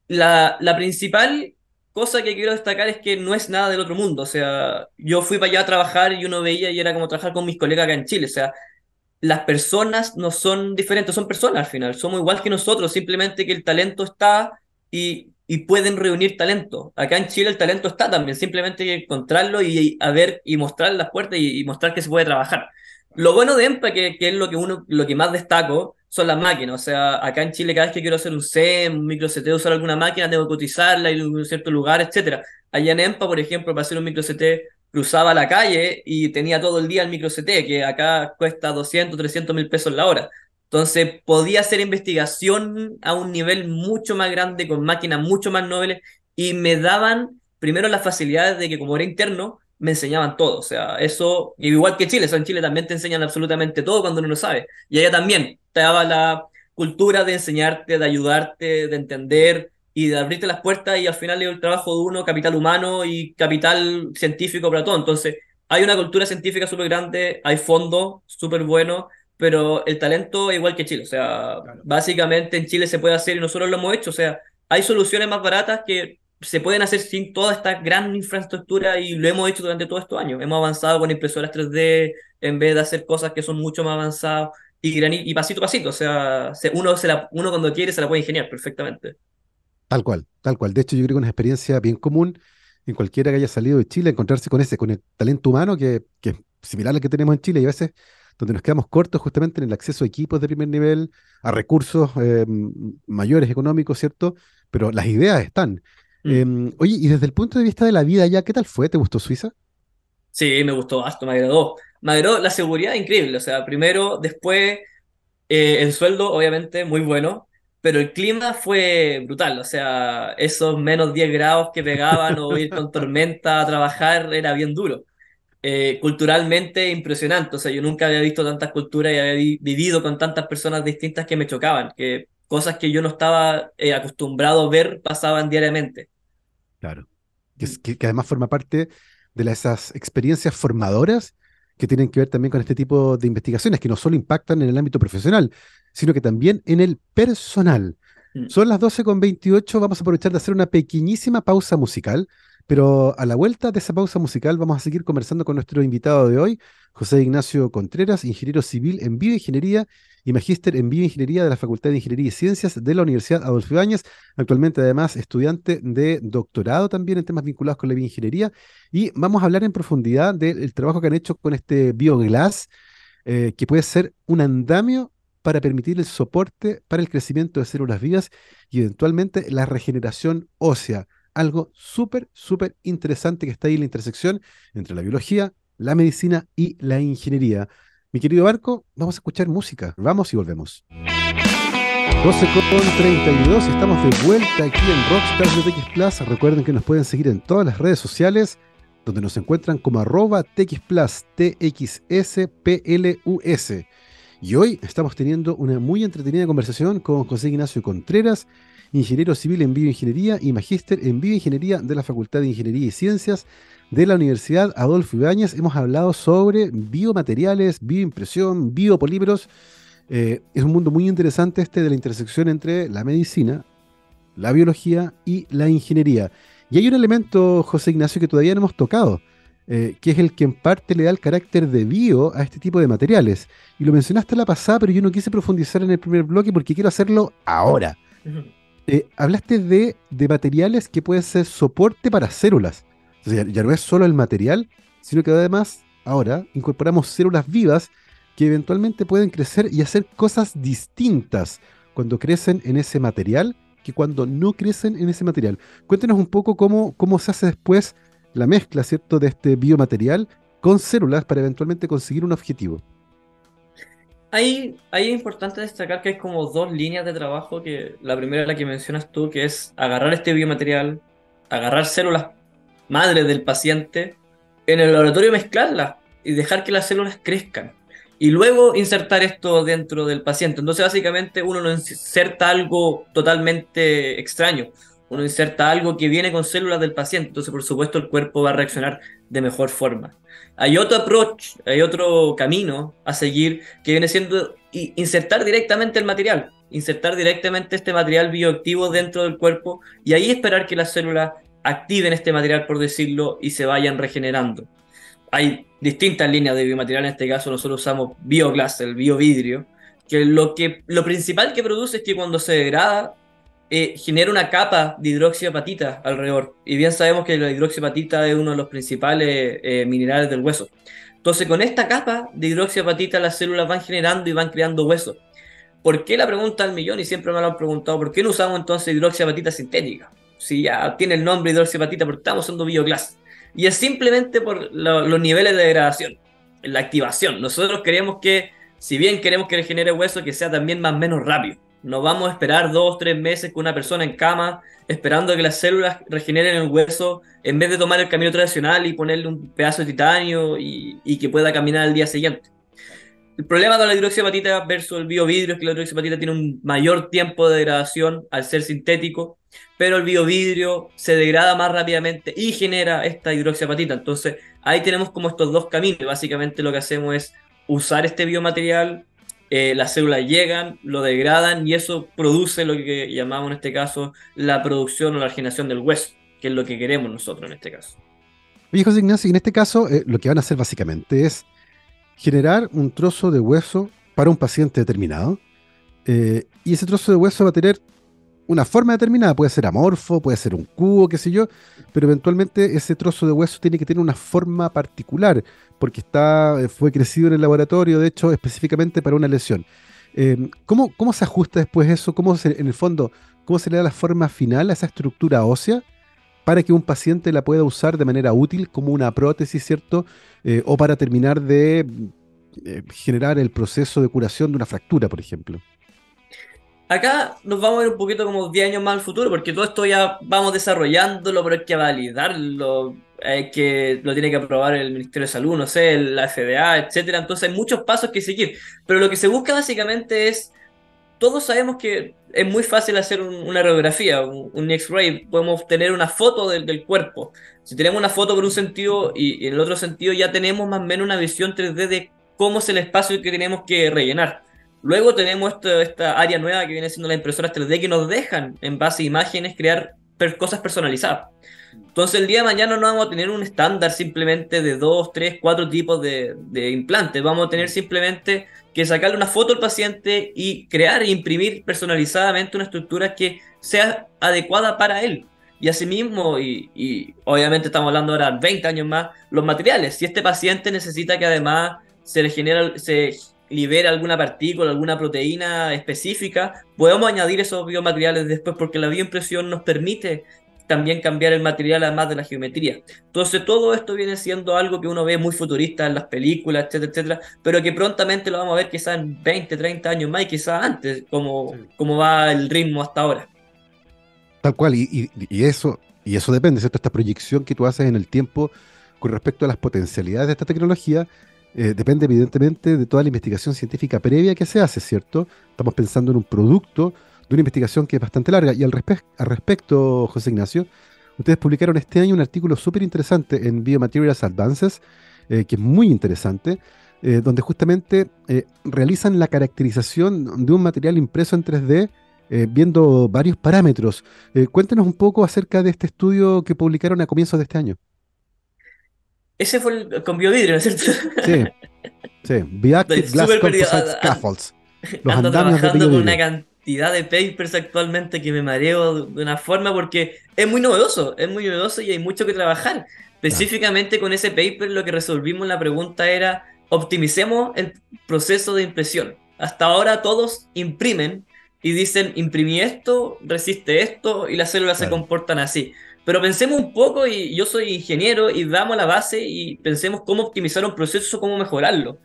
La, la principal cosa que quiero destacar es que no es nada del otro mundo, o sea, yo fui para allá a trabajar y uno veía y era como trabajar con mis colegas acá en Chile, o sea, las personas no son diferentes, son personas al final, somos igual que nosotros, simplemente que el talento está y, y pueden reunir talento. Acá en Chile el talento está también, simplemente hay que encontrarlo y, ver y mostrar las puertas y, mostrar que se puede trabajar. Lo bueno de EMPA, que, que, es lo que uno, lo que más destaco, son las máquinas. O sea, acá en Chile cada vez que quiero hacer un SEM, un micro CT, usar alguna máquina, que cotizarla, ir un cierto lugar, etcétera. Allá en EMPA, por ejemplo, para hacer un micro CT cruzaba la calle y tenía todo el día el micro CT, que acá cuesta 200, 300 mil pesos la hora. Entonces podía hacer investigación a un nivel mucho más grande, con máquinas mucho más nobles, y me daban primero las facilidades de que como era interno, me enseñaban todo. O sea, eso, igual que Chile, eso en Chile también te enseñan absolutamente todo cuando uno no sabe. Y allá también te daba la cultura de enseñarte, de ayudarte, de entender, y de abrirte las puertas y al final es el trabajo de uno, capital humano y capital científico para todo. Entonces, hay una cultura científica súper grande, hay fondos súper buenos, pero el talento es igual que Chile. O sea, básicamente en Chile se puede hacer y nosotros lo hemos hecho. O sea, hay soluciones más baratas que se pueden hacer sin toda esta gran infraestructura y lo hemos hecho durante todos estos años. Hemos avanzado con impresoras 3D en vez de hacer cosas que son mucho más avanzadas y, y pasito a pasito. O sea, uno, se la, uno cuando quiere se la puede ingeniar perfectamente. Tal cual, tal cual. De hecho, yo creo que una experiencia bien común en cualquiera que haya salido de Chile, encontrarse con ese, con el talento humano que, que es similar al que tenemos en Chile y a veces donde nos quedamos cortos justamente en el acceso a equipos de primer nivel, a recursos eh, mayores económicos, ¿cierto? Pero las ideas están. Mm. Em, oye, y desde el punto de vista de la vida ya, ¿qué tal fue? ¿Te gustó Suiza? Sí, me gustó bastante, me agradó. Me agradó la seguridad increíble, o sea, primero, después eh, el sueldo, obviamente, muy bueno pero el clima fue brutal, o sea, esos menos 10 grados que pegaban o ir con tormenta a trabajar era bien duro. Eh, culturalmente impresionante, o sea, yo nunca había visto tantas culturas y había vivido con tantas personas distintas que me chocaban, que cosas que yo no estaba eh, acostumbrado a ver pasaban diariamente. Claro, que, que, además forma parte de esas experiencias formadoras que tienen que ver también con este tipo de investigaciones, que no solo impactan en el ámbito profesional, sino que también en el personal. Mm. Son las 12 con 28, vamos a aprovechar de hacer una pequeñísima pausa musical Pero a la vuelta de esa pausa musical vamos a seguir conversando con nuestro invitado de hoy, José Ignacio Contreras, ingeniero civil en bioingeniería y magíster en bioingeniería de la Facultad de Ingeniería y Ciencias de la Universidad Adolfo Ibáñez, actualmente además estudiante de doctorado también en temas vinculados con la bioingeniería. Y vamos a hablar en profundidad del trabajo que han hecho con este bioglass, eh, que puede ser un andamio para permitir el soporte para el crecimiento de células vivas y eventualmente la regeneración ósea algo súper, súper interesante que está ahí en la intersección entre la biología, la medicina y la ingeniería. Mi querido Barco, vamos a escuchar música. Vamos y volvemos. 12 con 32, estamos de vuelta aquí en Rockstars de TX Plus. Recuerden que nos pueden seguir en todas las redes sociales, donde nos encuentran como arroba TX Plus, T-X-S-P-L-U-S. Y hoy estamos teniendo una muy entretenida conversación con José Ignacio Contreras, ingeniero civil en bioingeniería y magíster en bioingeniería de la Facultad de Ingeniería y Ciencias de la Universidad Adolfo Ibáñez. Hemos hablado sobre biomateriales, bioimpresión, biopolímeros. Eh, es un mundo muy interesante este de la intersección entre la medicina, la biología y la ingeniería. Y hay un elemento, José Ignacio, que todavía no hemos tocado, eh, que es el que en parte le da el carácter de bio a este tipo de materiales. Y lo mencionaste la pasada, pero yo no quise profundizar en el primer bloque porque quiero hacerlo ahora. Eh, hablaste de, materiales que pueden ser soporte para células. ya, no es solo el material, sino que además ahora incorporamos células vivas que eventualmente pueden crecer y hacer cosas distintas cuando crecen en ese material que cuando no crecen en ese material. Cuéntenos un poco cómo, cómo se hace después la mezcla, ¿cierto?, de este biomaterial con células para eventualmente conseguir un objetivo. Ahí, es importante destacar que hay como dos líneas de trabajo, que la primera es la que mencionas tú, que es agarrar este biomaterial, agarrar células madres del paciente, en el laboratorio mezclarlas y dejar que las células crezcan. Y luego insertar esto dentro del paciente. Entonces básicamente uno no inserta algo totalmente extraño, uno inserta algo que viene con células del paciente, entonces por supuesto el cuerpo va a reaccionar de mejor forma. Hay otro approach, hay otro camino a seguir que viene siendo insertar directamente el material, insertar directamente este material bioactivo dentro del cuerpo y ahí esperar que las células activen este material, por decirlo, y se vayan regenerando. Hay distintas líneas de biomaterial, en este caso nosotros usamos bioglass, el biovidrio, que lo, que lo principal que produce es que cuando se degrada eh, genera una capa de hidroxiapatita alrededor. Y bien sabemos que la hidroxiapatita es uno de los principales eh, minerales del hueso. Entonces, con esta capa de hidroxiapatita, las células van generando y van creando hueso. ¿Por qué la pregunta al millón? Y siempre me lo han preguntado, ¿por qué no usamos entonces hidroxiapatita sintética? Si ya tiene el nombre hidroxiapatita, porque estamos usando bioglass. Y es simplemente por los niveles de degradación, la activación. Nosotros queremos que, si bien queremos que genere hueso, que sea también más o menos rápido. No vamos a esperar dos, tres meses con una persona en cama esperando que las células regeneren el hueso en vez de tomar el camino tradicional y ponerle un pedazo de titanio y, que pueda caminar al día siguiente. El problema de la hidroxiapatita versus el biovidrio es que la hidroxiapatita tiene un mayor tiempo de degradación al ser sintético, pero el biovidrio se degrada más rápidamente y genera esta hidroxiapatita. Entonces ahí tenemos como estos dos caminos. Básicamente lo que hacemos es usar este biomaterial eh, las células llegan, lo degradan y eso produce lo que llamamos en este caso la producción o la generación del hueso, que es lo que queremos nosotros en este caso. Oye, Ignacio, en este caso eh, lo que van a hacer básicamente es generar un trozo de hueso para un paciente determinado eh, y ese trozo de hueso va a tener una forma determinada, puede ser amorfo, puede ser un cubo, qué sé yo, pero eventualmente ese trozo de hueso tiene que tener una forma particular, porque está, eh, fue crecido en el laboratorio, de hecho, específicamente para una lesión. Eh, ¿cómo, ¿cómo, se ajusta después eso? ¿Cómo se, en el fondo, cómo se le da la forma final a esa estructura ósea para que un paciente la pueda usar de manera útil como una prótesis, ¿cierto? Eh, o para terminar de generar el proceso de curación de una fractura, por ejemplo. Acá nos vamos a ver un poquito como 10 años más al futuro, porque todo esto ya vamos desarrollándolo, pero hay que validarlo, hay que lo tiene que aprobar el Ministerio de Salud, no sé, la FDA, etcétera. Entonces hay muchos pasos que seguir. Pero lo que se busca básicamente es, todos sabemos que es muy fácil hacer una radiografía, un, X-ray, podemos tener una foto del, cuerpo. Si tenemos una foto por un sentido y, y en el otro sentido ya tenemos más o menos una visión 3D de cómo es el espacio que tenemos que rellenar. Luego tenemos esta área nueva que viene siendo las impresoras 3D que nos dejan en base a imágenes crear cosas personalizadas. Entonces el día de mañana no vamos a tener un estándar simplemente de dos, tres, cuatro tipos de, de implantes. Vamos a tener simplemente que sacarle una foto al paciente y crear e imprimir personalizadamente una estructura que sea adecuada para él. Y asimismo, y, y obviamente estamos hablando ahora 20 años más, los materiales. Si este paciente necesita que además se le genera, se libera alguna partícula, alguna proteína específica, podemos añadir esos biomateriales después porque la bioimpresión nos permite también cambiar el material además de la geometría. Entonces todo esto viene siendo algo que uno ve muy futurista en las películas, etcétera, etcétera, pero que prontamente lo vamos a ver quizás en 20, 30 años más y quizás antes, como, como va el ritmo hasta ahora. Tal cual, y, y, eso, y eso depende, ¿cierto? Esta proyección que tú haces en el tiempo con respecto a las potencialidades de esta tecnología, eh, depende evidentemente de toda la investigación científica previa que se hace, ¿cierto? Estamos pensando en un producto de una investigación que es bastante larga. Y al, al respecto, José Ignacio, ustedes publicaron este año un artículo súper interesante en Biomaterials Advances, eh, que es muy interesante, eh, donde justamente realizan la caracterización de un material impreso en 3D, viendo varios parámetros. cuéntenos un poco acerca de este estudio que publicaron a comienzos de este año. Ese fue el, con biovidrio, ¿no es cierto? Sí, sí. Bioactive Glass Composite Scaffolds. Los Ando trabajando con una de papers actualmente que me mareo de una forma porque es muy novedoso, es muy novedoso y hay mucho que trabajar. Específicamente con ese paper lo que resolvimos la pregunta era optimicemos el proceso de impresión. Hasta ahora todos imprimen y dicen imprimí esto, resiste esto y las células se comportan así. Pero pensemos un poco y yo soy ingeniero y damos la base y pensemos cómo optimizar un proceso, cómo mejorarlo.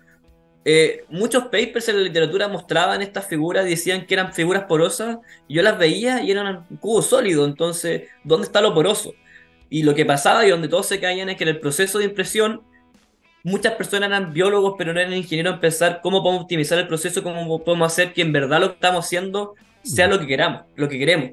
Eh, muchos papers en la literatura mostraban estas figuras, decían que eran figuras porosas, yo las veía y eran un cubo sólido, entonces, ¿dónde está lo poroso? Y lo que pasaba y donde todos se caían es que en el proceso de impresión, muchas personas eran biólogos, pero no eran ingenieros en pensar cómo podemos optimizar el proceso, cómo podemos hacer que en verdad lo que estamos haciendo sea lo que queramos, lo que queremos.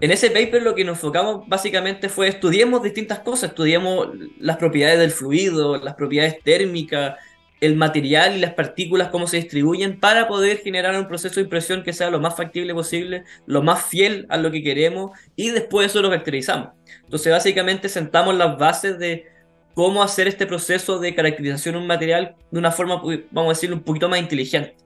En ese paper lo que nos enfocamos básicamente fue estudiemos distintas cosas, estudiemos las propiedades del fluido, las propiedades térmicas, el material y las partículas, cómo se distribuyen para poder generar un proceso de impresión que sea lo más factible posible, lo más fiel a lo que queremos y después eso lo caracterizamos. Entonces básicamente sentamos las bases de cómo hacer este proceso de caracterización de un material de una forma, vamos a decirlo, un poquito más inteligente.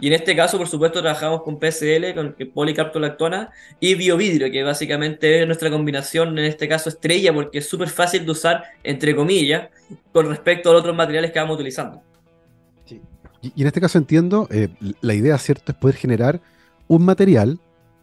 Y en este caso, por supuesto, trabajamos con PCL, con policarptolactona y biovidrio, que básicamente es nuestra combinación, en este caso estrella, porque es súper fácil de usar, entre comillas, con respecto a los otros materiales que vamos utilizando. Y, en este caso entiendo, eh, la idea, ¿cierto?, es poder generar un material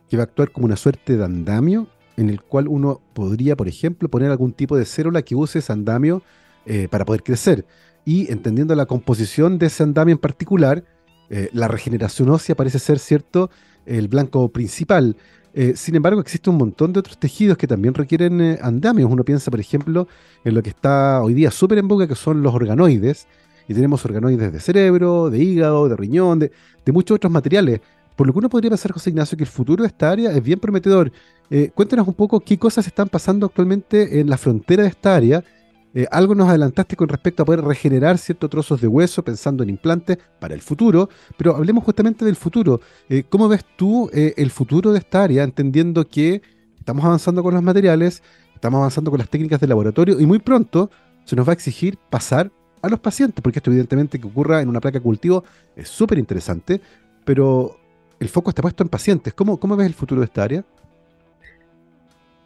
que va a actuar como una suerte de andamio en el cual uno podría, por ejemplo, poner algún tipo de célula que use ese andamio eh, para poder crecer. Y entendiendo la composición de ese andamio en particular, eh, la regeneración ósea parece ser, ¿cierto?, el blanco principal. Eh, sin embargo, existe un montón de otros tejidos que también requieren eh, andamios. Uno piensa, por ejemplo, en lo que está hoy día súper en boga, que son los organoides. Y tenemos organoides de cerebro, de hígado, de riñón, de, muchos otros materiales. Por lo que uno podría pensar, José Ignacio, que el futuro de esta área es bien prometedor. cuéntanos un poco qué cosas están pasando actualmente en la frontera de esta área eh, algo nos adelantaste con respecto a poder regenerar ciertos trozos de hueso pensando en implantes para el futuro, pero hablemos justamente del futuro. Eh, ¿Cómo ves tú eh, el futuro de esta área, entendiendo que estamos avanzando con los materiales, estamos avanzando con las técnicas de laboratorio y muy pronto se nos va a exigir pasar a los pacientes, porque esto evidentemente que ocurra en una placa de cultivo es súper interesante, pero el foco está puesto en pacientes. ¿Cómo, ¿Cómo ves el futuro de esta área?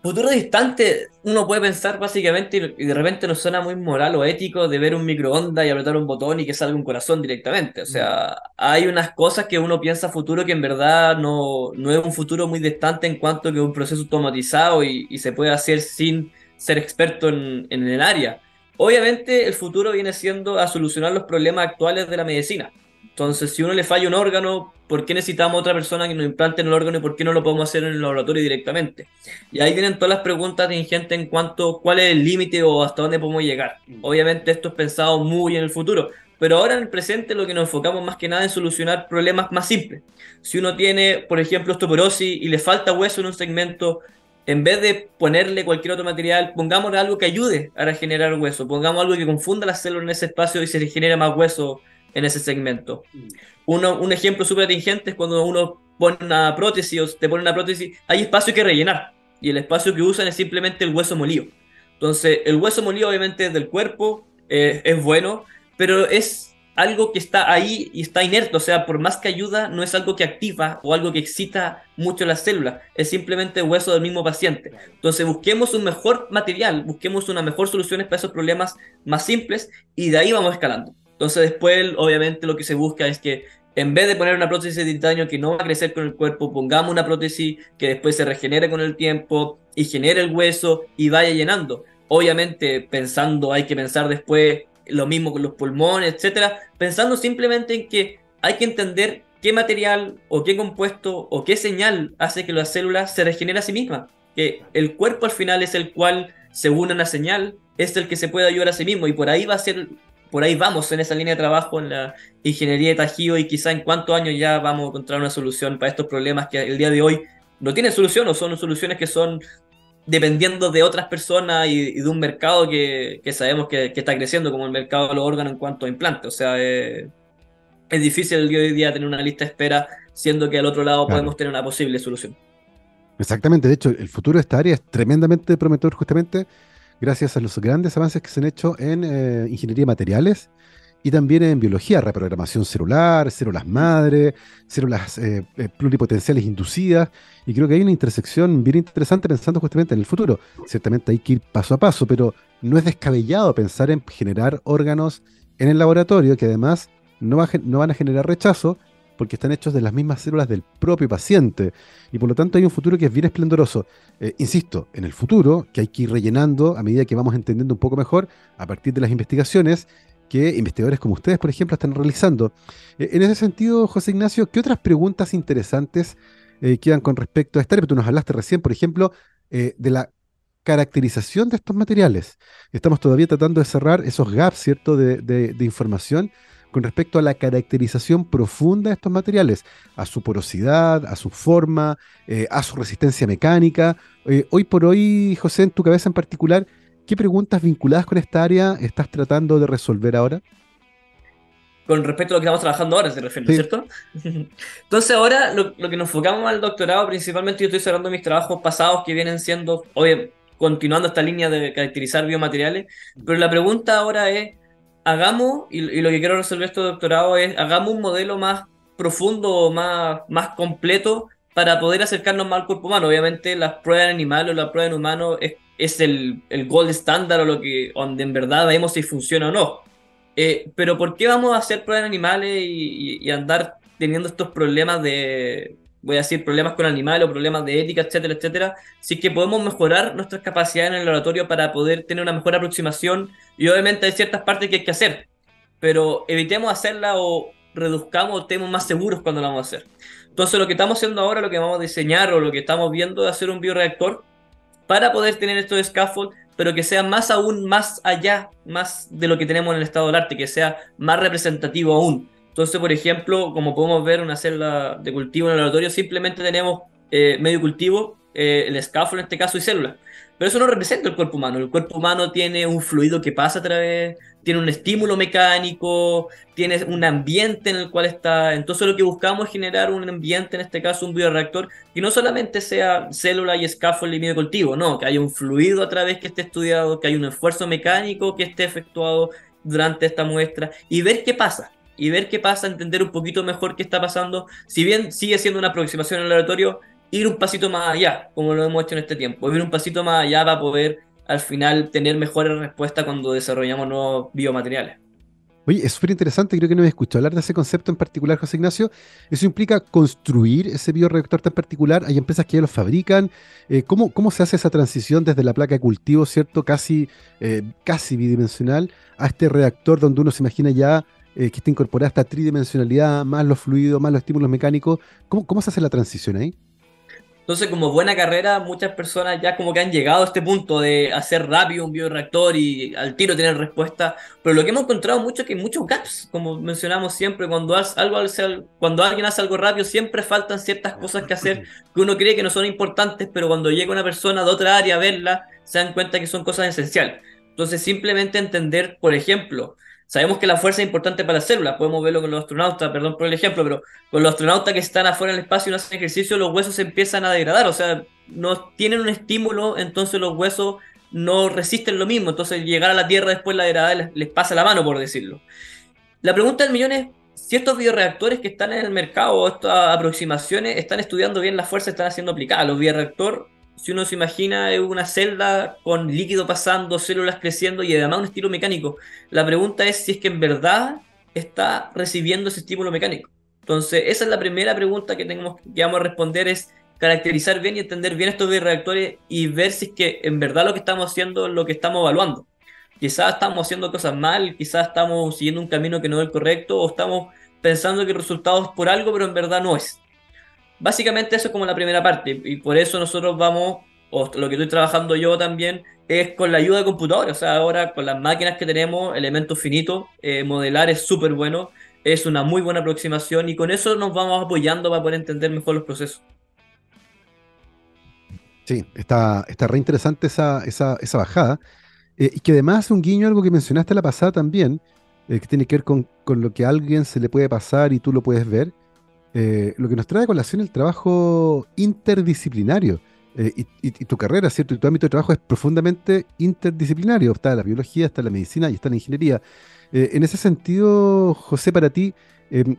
Futuro distante, uno puede pensar básicamente, y de repente nos suena muy moral o ético, de ver un microondas y apretar un botón y que salga un corazón directamente. O sea, hay unas cosas que uno piensa futuro que en verdad no, no es un futuro muy distante en cuanto que un proceso automatizado y, y se puede hacer sin ser experto en, en el área. Obviamente el futuro viene siendo a solucionar los problemas actuales de la medicina. Entonces, si uno le falla un órgano, ¿por qué necesitamos otra persona que nos implante en el órgano y por qué no lo podemos hacer en el laboratorio directamente? Y ahí vienen todas las preguntas de gente en cuanto cuál es el límite o hasta dónde podemos llegar. Mm. Obviamente esto es pensado muy en el futuro, pero ahora en el presente lo que nos enfocamos más que nada en solucionar problemas más simples. Si uno tiene, por ejemplo, osteoporosis y le falta hueso en un segmento, en vez de ponerle cualquier otro material, pongamos algo que ayude a regenerar hueso, pongamos algo que confunda las células en ese espacio y se genere más hueso en ese segmento. Uno, un ejemplo súper atingente es cuando uno pone una prótesis o te pone una prótesis, hay espacio que rellenar. y el espacio que usan es simplemente el hueso molido. Entonces, el hueso molido obviamente es del cuerpo, eh, es bueno, pero es algo que está ahí y está inerte, o sea, por más que ayuda, no es algo que activa o algo que excita mucho las células, es simplemente hueso del mismo paciente. Entonces, busquemos un mejor material, busquemos una mejor solución para esos problemas más simples y de ahí vamos escalando. Entonces, después, obviamente, lo que se busca es que en vez de poner una prótesis de titanio que no va a crecer con el cuerpo, pongamos una prótesis que después se regenere con el tiempo y genere el hueso y vaya llenando. Obviamente, pensando, hay que pensar después lo mismo con los pulmones, etcétera, pensando simplemente en que hay que entender qué material o qué compuesto o qué señal hace que las células se regeneren a sí mismas. Que el cuerpo al final es el cual, según una señal, es el que se puede ayudar a sí mismo y por ahí va a ser por ahí vamos en esa línea de trabajo en la ingeniería de tajido y quizá en cuántos años ya vamos a encontrar una solución para estos problemas que el día de hoy no tienen solución o son soluciones que son dependiendo de otras personas y, de un mercado que, sabemos que, está creciendo como el mercado de los órganos en cuanto a implantes. O sea, es difícil el día de hoy día tener una lista de espera siendo que al otro lado podemos tener una posible solución. Exactamente, de hecho el futuro de esta área es tremendamente prometedor justamente gracias a los grandes avances que se han hecho en eh, ingeniería de materiales y también en biología, reprogramación celular, células madre, células eh, eh, pluripotenciales inducidas. Y creo que hay una intersección bien interesante pensando justamente en el futuro. Ciertamente hay que ir paso a paso, pero no es descabellado pensar en generar órganos en el laboratorio que además no, no van a generar rechazo porque están hechos de las mismas células del propio paciente. Y por lo tanto hay un futuro que es bien esplendoroso. Eh, insisto, en el futuro, que hay que ir rellenando a medida que vamos entendiendo un poco mejor a partir de las investigaciones que investigadores como ustedes, por ejemplo, están realizando. Eh, en ese sentido, José Ignacio, ¿qué otras preguntas interesantes eh, quedan con respecto a esta área? Tú nos hablaste recién, por ejemplo, de la caracterización de estos materiales. Estamos todavía tratando de cerrar esos gaps, ¿cierto?, de información con respecto a la caracterización profunda de estos materiales, a su porosidad, a su forma, eh, a su resistencia mecánica. Eh, hoy por hoy, José, en tu cabeza en particular, ¿qué preguntas vinculadas con esta área estás tratando de resolver ahora? Con respecto a lo que estamos trabajando ahora, se refiere, ¿cierto? Entonces ahora lo, que nos enfocamos al doctorado, principalmente yo estoy cerrando mis trabajos pasados que vienen siendo, oye, continuando esta línea de caracterizar biomateriales, pero la pregunta ahora es, hagamos, y, lo que quiero resolver este doctorado es, hagamos un modelo más profundo, más, más completo para poder acercarnos más al cuerpo humano. Obviamente las pruebas en animales o la prueba en humanos es, es el, el gold standard o lo que, donde en verdad vemos si funciona o no. Eh, pero ¿por qué vamos a hacer pruebas en animales y andar teniendo estos problemas de, voy a decir, problemas con animales o problemas de ética, etcétera, etcétera, si que podemos mejorar nuestras capacidades en el laboratorio para poder tener una mejor aproximación y obviamente hay ciertas partes que hay que hacer, pero evitemos hacerla o reduzcamos o estemos más seguros cuando la vamos a hacer. Entonces lo que estamos haciendo ahora, lo que vamos a diseñar o lo que estamos viendo es hacer un bioreactor para poder tener estos scaffold, pero que sea más aún más allá, más de lo que tenemos en el estado del arte, que sea más representativo aún entonces, por ejemplo, como podemos ver una celda de cultivo en el laboratorio, simplemente tenemos eh, medio cultivo, eh, el scaffold en este caso y células. Pero eso no representa el cuerpo humano. El cuerpo humano tiene un fluido que pasa a través, tiene un estímulo mecánico, tiene un ambiente en el cual está. Entonces lo que buscamos es generar un ambiente, en este caso un bioreactor, que no solamente sea célula y scaffold y medio cultivo, no, que haya un fluido a través que esté estudiado, que haya un esfuerzo mecánico que esté efectuado durante esta muestra y ver qué pasa y ver qué pasa, entender un poquito mejor qué está pasando. Si bien sigue siendo una aproximación al laboratorio, ir un pasito más allá, como lo hemos hecho en este tiempo. Ir un pasito más allá para poder al final tener mejores respuestas cuando desarrollamos nuevos biomateriales. Oye, es súper interesante, creo que no me escuchado hablar de ese concepto en particular, José Ignacio. Eso implica construir ese bioreactor tan particular. Hay empresas que ya lo fabrican. Eh, ¿cómo, ¿cómo, se hace esa transición desde la placa de cultivo, cierto, casi, eh, casi bidimensional, a este reactor donde uno se imagina ya eh, que está incorporada esta tridimensionalidad, más los fluidos, más los estímulos mecánicos. ¿Cómo, ¿Cómo se hace la transición ahí? Entonces, como buena carrera, muchas personas ya como que han llegado a este punto de hacer rápido un bioreactor y al tiro tener respuesta. Pero lo que hemos encontrado mucho es que hay muchos gaps, como mencionamos siempre, cuando, algo, cuando alguien hace algo rápido, siempre faltan ciertas cosas que hacer que uno cree que no son importantes, pero cuando llega una persona de otra área a verla, se dan cuenta que son cosas esenciales. Entonces, simplemente entender, por ejemplo, Sabemos que la fuerza es importante para las células, podemos verlo con los astronautas, perdón por el ejemplo, pero con los astronautas que están afuera del espacio y no hacen ejercicio, los huesos se empiezan a degradar, o sea, no tienen un estímulo, entonces los huesos no resisten lo mismo, entonces llegar a la Tierra después la degradada les, pasa la mano, por decirlo. La pregunta del millón es si estos bioreactores que están en el mercado, estas aproximaciones, están estudiando bien la fuerza, están haciendo aplicadas. Los bioreactores si uno se imagina una celda con líquido pasando, células creciendo y además un estilo mecánico. La pregunta es si es que en verdad está recibiendo ese estímulo mecánico. Entonces, esa es la primera pregunta que tenemos que vamos a responder es caracterizar bien y entender bien estos reactores y ver si es que en verdad lo que estamos haciendo es lo que estamos evaluando. Quizás estamos haciendo cosas mal, quizás estamos siguiendo un camino que no es el correcto o estamos pensando que el resultado es por algo, pero en verdad no es. Básicamente eso es como la primera parte y por eso nosotros vamos, o lo que estoy trabajando yo también, es con la ayuda de computadores. O sea, ahora con las máquinas que tenemos, elementos finitos, eh, modelar es súper bueno, es una muy buena aproximación y con eso nos vamos apoyando para poder entender mejor los procesos. Sí, está, está re interesante esa, esa, esa bajada. Eh, y que además un guiño algo que mencionaste la pasada también, eh, que tiene que ver con, con, lo que a alguien se le puede pasar y tú lo puedes ver, eh, lo que nos trae a colación el trabajo interdisciplinario. Eh, y, tu carrera, ¿cierto? Y tu ámbito de trabajo es profundamente interdisciplinario. Está la biología, está la medicina y está la ingeniería. Eh, en ese sentido, José, para ti,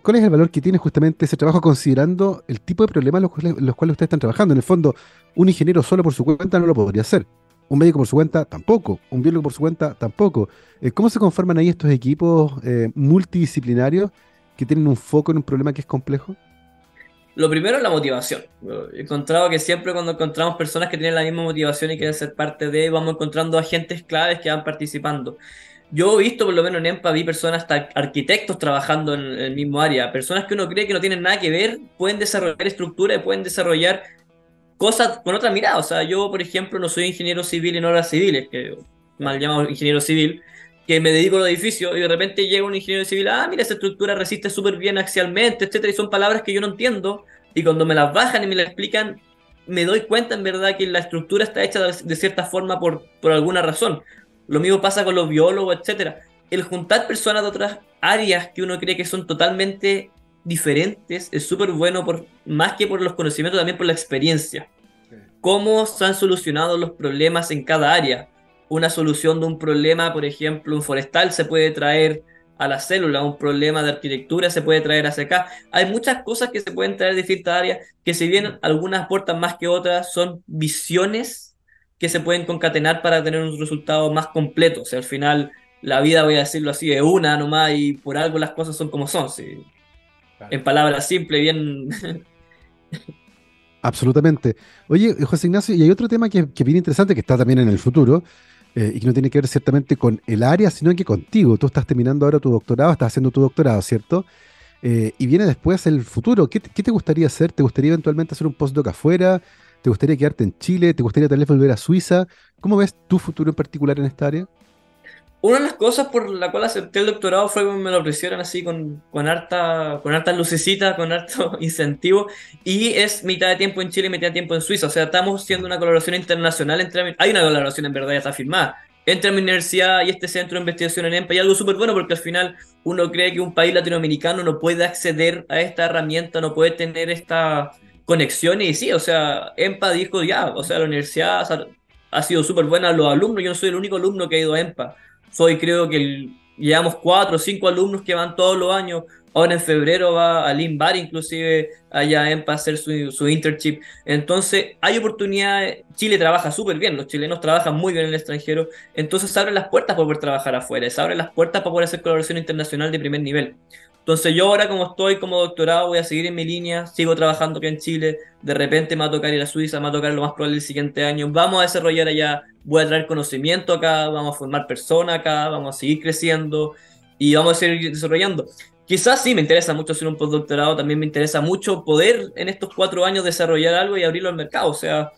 ¿cuál es el valor que tiene justamente ese trabajo considerando el tipo de problemas los cuales, los cuales ustedes están trabajando? En el fondo, un ingeniero solo por su cuenta no lo podría hacer. Un médico por su cuenta tampoco. Un biólogo por su cuenta tampoco. ¿Cómo se conforman ahí estos equipos multidisciplinarios que tienen un foco en un problema que es complejo? Lo primero es la motivación. He encontrado que siempre cuando encontramos personas que tienen la misma motivación y quieren ser parte de, vamos encontrando agentes claves que van participando. Yo he visto, por lo menos en EMPA, vi personas, hasta arquitectos trabajando en el mismo área. Personas que uno cree que no tienen nada que ver, pueden desarrollar estructuras y pueden desarrollar cosas con otra mirada. O sea, yo, por ejemplo, no soy ingeniero civil en obras civiles, que mal llamado ingeniero civil, que me dedico a los edificios y de repente llega un ingeniero civil, ah, mira, esa estructura resiste súper bien axialmente, etcétera, y son palabras que yo no entiendo, y cuando me las bajan y me las explican, me doy cuenta en verdad que la estructura está hecha de, cierta forma por, por alguna razón. Lo mismo pasa con los biólogos, etcétera. El juntar personas de otras áreas que uno cree que son totalmente diferentes es súper bueno, por, más que por los conocimientos, también por la experiencia. Cómo se han solucionado los problemas en cada área una solución de un problema, por ejemplo, un forestal se puede traer a la célula, un problema de arquitectura se puede traer hacia acá. Hay muchas cosas que se pueden traer de distintas áreas, que si bien algunas aportan más que otras, son visiones que se pueden concatenar para tener un resultado más completo. O sea, al final la vida, voy a decirlo así, es una nomás y por algo las cosas son como son. ¿sí? En palabras simples, bien... Absolutamente. Oye, José Ignacio, y hay otro tema que, que viene interesante, que está también en el futuro, eh, y que no tiene que ver ciertamente con el área, sino que contigo. Tú estás terminando ahora tu doctorado, estás haciendo tu doctorado, ¿cierto? Eh, y viene después el futuro. ¿Qué, te gustaría hacer? ¿Te gustaría eventualmente hacer un postdoc afuera? ¿Te gustaría quedarte en Chile? ¿Te gustaría tal vez volver a Suiza? ¿Cómo ves tu futuro en particular en esta área? Una de las cosas por la cual acepté el doctorado fue que me lo ofrecieron así con, con harta con con harto incentivo y es mitad de tiempo en Chile y mitad de tiempo en Suiza, o sea, estamos haciendo una colaboración internacional entre hay una colaboración en verdad ya está firmada entre mi universidad y este centro de investigación en EMPA y algo súper bueno porque al final uno cree que un país latinoamericano no puede acceder a esta herramienta, no puede tener esta conexión y sí, o sea, EMPA dijo ya, o sea, la universidad ha sido súper buena, los alumnos, yo no soy el único alumno que ha ido a EMPA soy creo que llevamos cuatro o cinco alumnos que van todos los años. Ahora en febrero va a Limbar inclusive allá en para hacer su, su internship. Entonces hay oportunidades. Chile trabaja súper bien, los chilenos trabajan muy bien en el extranjero. Entonces se abren las puertas para poder trabajar afuera, se abren las puertas para poder hacer colaboración internacional de primer nivel. Entonces yo ahora como estoy como doctorado voy a seguir en mi línea, sigo trabajando aquí en Chile, de repente me va a tocar ir a Suiza, me va a tocar lo más probable el siguiente año, vamos a desarrollar allá, voy a traer conocimiento acá, vamos a formar personas acá, vamos a seguir creciendo y vamos a seguir desarrollando. Quizás sí me interesa mucho hacer un postdoctorado, también me interesa mucho poder en estos cuatro años desarrollar algo y abrirlo al mercado, o sea,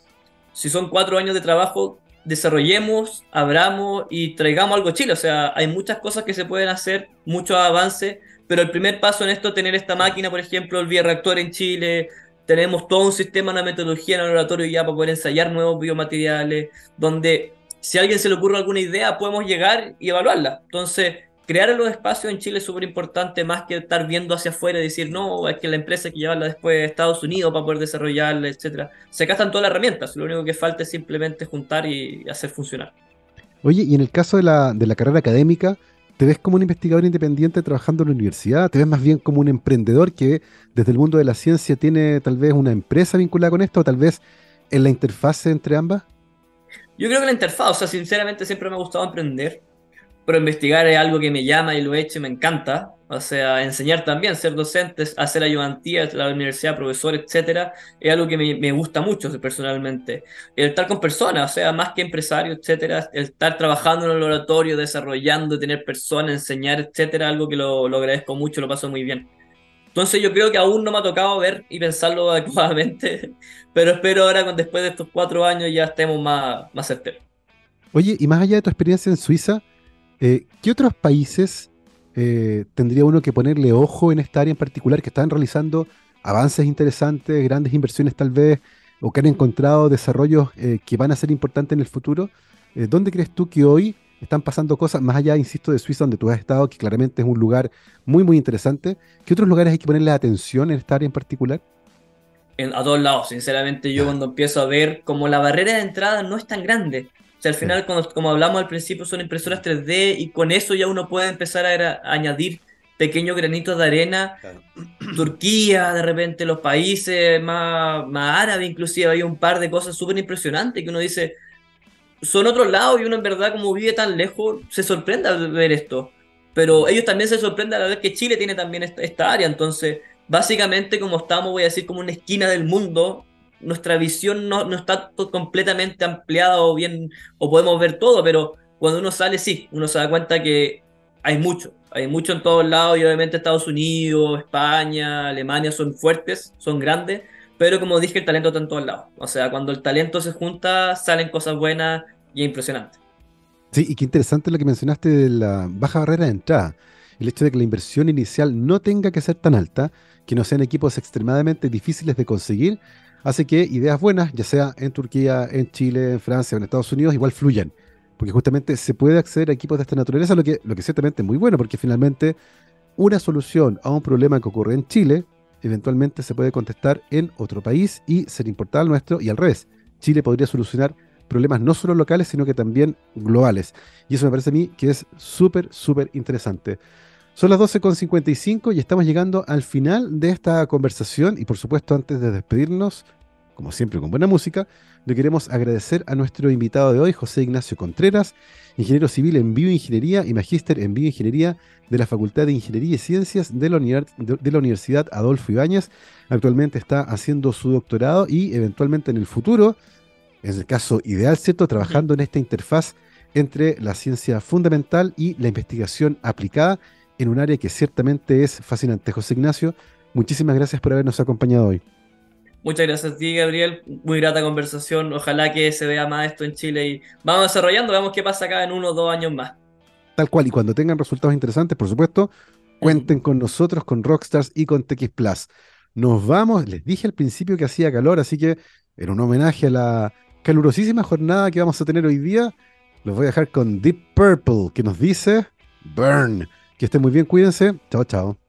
si son cuatro años de trabajo, desarrollemos, abramos y traigamos algo a Chile, o sea, hay muchas cosas que se pueden hacer, muchos avances pero el primer paso en esto tener esta máquina, por ejemplo, el bioreactor en Chile, tenemos todo un sistema, una metodología en el laboratorio ya para poder ensayar nuevos biomateriales, donde si a alguien se le ocurre alguna idea, podemos llegar y evaluarla. Entonces, crear los espacios en Chile es súper importante, más que estar viendo hacia afuera y decir, no, es que la empresa hay que llevarla después a Estados Unidos para poder desarrollarla, etc. Se gastan todas las herramientas, lo único que falta es simplemente juntar y hacer funcionar. Oye, y en el caso de la, de la carrera académica, ¿te ves como un investigador independiente trabajando en la universidad? ¿Te ves más bien como un emprendedor que desde el mundo de la ciencia tiene tal vez una empresa vinculada con esto o tal vez en la interfase entre ambas? Yo creo que la interfaz, o sea, sinceramente siempre me ha gustado emprender pero investigar es algo que me llama y lo he hecho y me encanta. O sea, enseñar también, ser docente, hacer ayudantía en la universidad, profesor, etcétera, es algo que me, me, gusta mucho personalmente. El estar con personas, o sea, más que empresario, etcétera, el estar trabajando en el laboratorio, desarrollando, tener personas, enseñar, etcétera, algo que lo, lo agradezco mucho, lo paso muy bien. Entonces yo creo que aún no me ha tocado ver y pensarlo adecuadamente, pero espero ahora, después de estos cuatro años, ya estemos más, más certeros. Oye, y más allá de tu experiencia en Suiza, eh, ¿Qué otros países eh, tendría uno que ponerle ojo en esta área en particular que están realizando avances interesantes, grandes inversiones tal vez, o que han encontrado desarrollos eh, que van a ser importantes en el futuro? ¿Dónde crees tú que hoy están pasando cosas, más allá, insisto, de Suiza, donde tú has estado, que claramente es un lugar muy, muy interesante? ¿Qué otros lugares hay que ponerle atención en esta área en particular? En, a todos lados, sinceramente, yo cuando empiezo a ver como la barrera de entrada no es tan grande, sea, al final, como hablamos al principio, son impresoras 3D y con eso ya uno puede empezar a, añadir pequeños granitos de arena. Turquía, de repente los países más, más árabes, inclusive, hay un par de cosas súper impresionantes que uno dice, son otros lados y uno en verdad como vive tan lejos, se sorprende al ver esto. Pero ellos también se sorprenden al ver que Chile tiene también esta, esta área. Entonces, básicamente como estamos, voy a decir, como una esquina del mundo, nuestra visión no, no está completamente ampliada o bien, o podemos ver todo, pero cuando uno sale, sí, uno se da cuenta que hay mucho, hay mucho en todos lados y obviamente Estados Unidos, España, Alemania son fuertes, son grandes, pero como dije, el talento está en todos lados. O sea, cuando el talento se junta, salen cosas buenas y impresionantes. Sí, y qué interesante lo que mencionaste de la baja barrera de entrada. El hecho de que la inversión inicial no tenga que ser tan alta, que no sean equipos extremadamente difíciles de conseguir, hace que ideas buenas, ya sea en Turquía, en Chile, en Francia en Estados Unidos, igual fluyan. Porque justamente se puede acceder a equipos de esta naturaleza, lo que, lo que ciertamente es muy bueno, porque finalmente una solución a un problema que ocurre en Chile, eventualmente se puede contestar en otro país y ser importada al nuestro, y al revés. Chile podría solucionar problemas no solo locales, sino que también globales. Y eso me parece a mí que es súper, súper interesante. Son las 12.55 y estamos llegando al final de esta conversación y por supuesto antes de despedirnos, como siempre con buena música, le queremos agradecer a nuestro invitado de hoy, José Ignacio Contreras, ingeniero civil en bioingeniería y magíster en bioingeniería de la Facultad de Ingeniería y Ciencias de la, Universidad Adolfo Ibáñez. Actualmente está haciendo su doctorado y eventualmente en el futuro, en el caso ideal, ¿cierto?, trabajando en esta interfaz entre la ciencia fundamental y la investigación aplicada en un área que ciertamente es fascinante. José Ignacio, muchísimas gracias por habernos acompañado hoy. Muchas gracias a ti, Gabriel. Muy grata conversación. Ojalá que se vea más esto en Chile y vamos desarrollando, veamos qué pasa acá en uno o dos años más. Tal cual, y cuando tengan resultados interesantes, por supuesto, cuenten con nosotros, con Rockstars y con TX Plus. Nos vamos, les dije al principio que hacía calor, así que en un homenaje a la calurosísima jornada que vamos a tener hoy día, los voy a dejar con Deep Purple, que nos dice Burn. Que estén muy bien, cuídense. Chao, chao.